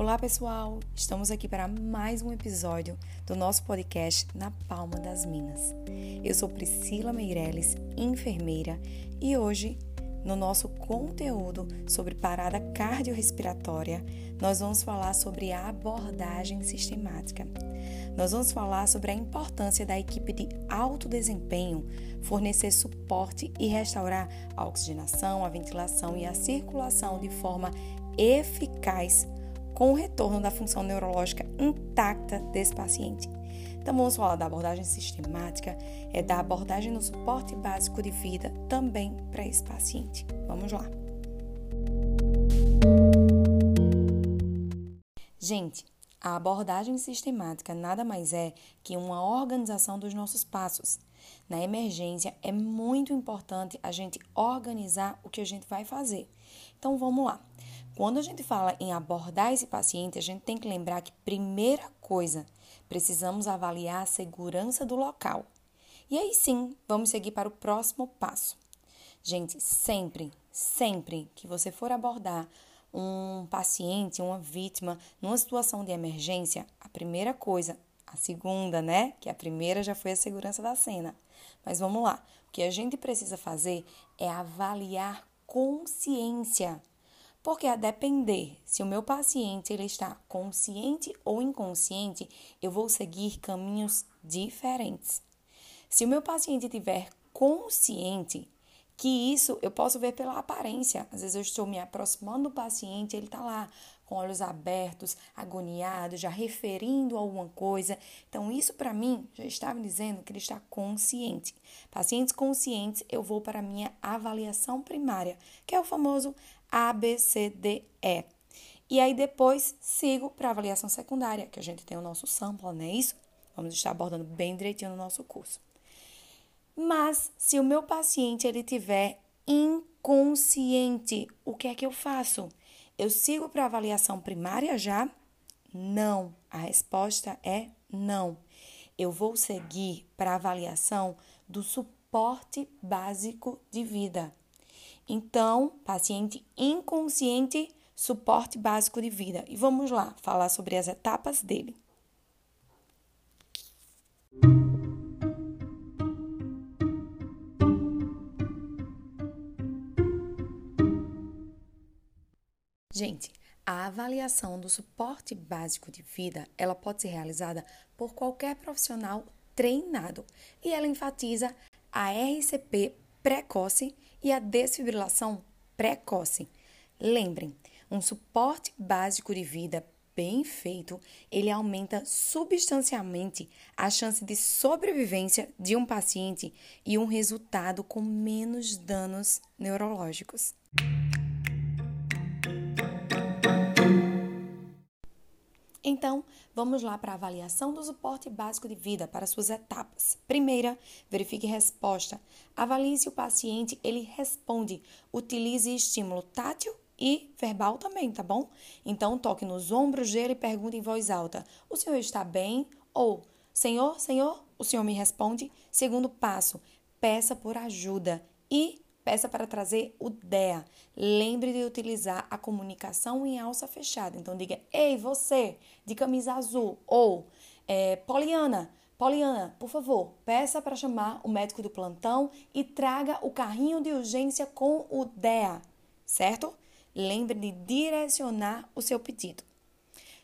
Olá, pessoal! Estamos aqui para mais um episódio do nosso podcast Na Palma das Minas. Eu sou Priscila Meireles, enfermeira, e hoje, no nosso conteúdo sobre parada cardiorrespiratória, nós vamos falar sobre a abordagem sistemática. Nós vamos falar sobre a importância da equipe de alto desempenho fornecer suporte e restaurar a oxigenação, a ventilação e a circulação de forma eficaz com o retorno da função neurológica intacta desse paciente. Então, vamos falar da abordagem sistemática, é da abordagem no suporte básico de vida também para esse paciente. Vamos lá. Gente, a abordagem sistemática nada mais é que uma organização dos nossos passos. Na emergência, é muito importante a gente organizar o que a gente vai fazer. Então, vamos lá. Quando a gente fala em abordar esse paciente, a gente tem que lembrar que, primeira coisa, precisamos avaliar a segurança do local. E aí sim, vamos seguir para o próximo passo. Gente, sempre, sempre que você for abordar um paciente, uma vítima, numa situação de emergência, a primeira coisa, a segunda, né? Que a primeira já foi a segurança da cena. Mas vamos lá. O que a gente precisa fazer é avaliar consciência. Porque a depender se o meu paciente ele está consciente ou inconsciente, eu vou seguir caminhos diferentes. Se o meu paciente estiver consciente, que isso eu posso ver pela aparência. Às vezes eu estou me aproximando do paciente, ele está lá com olhos abertos, agoniado, já referindo alguma coisa. Então, isso para mim já estava dizendo que ele está consciente. Pacientes conscientes, eu vou para a minha avaliação primária, que é o famoso a, B, C, D, E. E aí depois sigo para a avaliação secundária, que a gente tem o nosso sample, não é isso? Vamos estar abordando bem direitinho no nosso curso. Mas se o meu paciente ele tiver inconsciente, o que é que eu faço? Eu sigo para avaliação primária já? Não. A resposta é não. Eu vou seguir para avaliação do suporte básico de vida. Então, paciente inconsciente, suporte básico de vida. E vamos lá falar sobre as etapas dele. Gente, a avaliação do suporte básico de vida, ela pode ser realizada por qualquer profissional treinado e ela enfatiza a RCP precoce e a desfibrilação precoce. Lembrem, um suporte básico de vida bem feito, ele aumenta substancialmente a chance de sobrevivência de um paciente e um resultado com menos danos neurológicos. Então, vamos lá para a avaliação do suporte básico de vida para suas etapas. Primeira, verifique resposta. Avalie se o paciente ele responde. Utilize estímulo tátil e verbal também, tá bom? Então, toque nos ombros dele e pergunte em voz alta: "O senhor está bem?" ou "Senhor, senhor?" O senhor me responde. Segundo passo, peça por ajuda e Peça para trazer o DEA. Lembre de utilizar a comunicação em alça fechada. Então, diga: Ei, você, de camisa azul. Ou, é, Poliana, Poliana, por favor, peça para chamar o médico do plantão e traga o carrinho de urgência com o DEA, certo? Lembre de direcionar o seu pedido.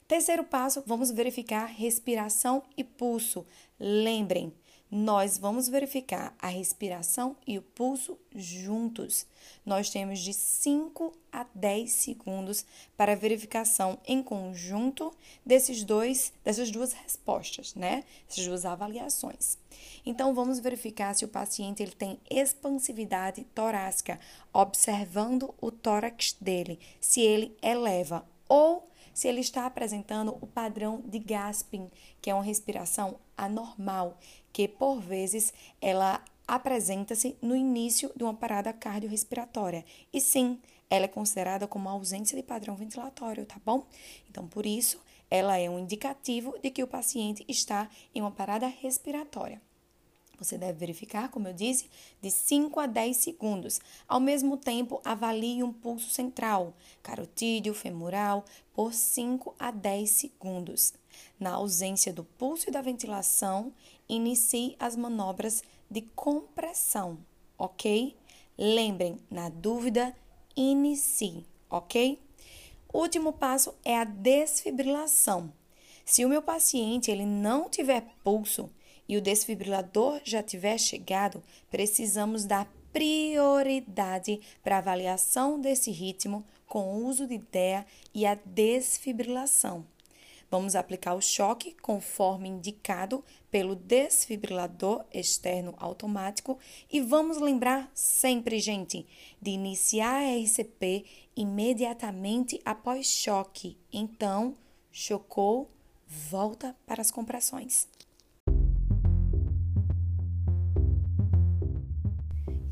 Terceiro passo, vamos verificar respiração e pulso. Lembrem, nós vamos verificar a respiração e o pulso juntos. Nós temos de 5 a 10 segundos para verificação em conjunto desses dois, dessas duas respostas, né? Essas duas avaliações. Então vamos verificar se o paciente ele tem expansividade torácica, observando o tórax dele, se ele eleva ou se ele está apresentando o padrão de gasping, que é uma respiração anormal, que por vezes ela apresenta-se no início de uma parada cardiorrespiratória. E sim, ela é considerada como ausência de padrão ventilatório, tá bom? Então, por isso, ela é um indicativo de que o paciente está em uma parada respiratória. Você deve verificar, como eu disse, de 5 a 10 segundos. Ao mesmo tempo, avalie um pulso central, carotídeo, femoral, por 5 a 10 segundos. Na ausência do pulso e da ventilação, inicie as manobras de compressão, ok? Lembrem, na dúvida, inicie, ok? Último passo é a desfibrilação. Se o meu paciente ele não tiver pulso e o desfibrilador já tiver chegado, precisamos dar prioridade para avaliação desse ritmo com o uso de DEA e a desfibrilação. Vamos aplicar o choque conforme indicado pelo desfibrilador externo automático e vamos lembrar sempre, gente, de iniciar a RCP imediatamente após choque. Então, chocou, volta para as compressões.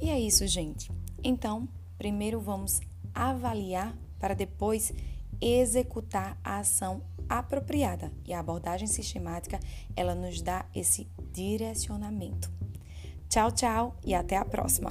E é isso, gente. Então, primeiro vamos avaliar para depois executar a ação apropriada. E a abordagem sistemática, ela nos dá esse direcionamento. Tchau, tchau e até a próxima.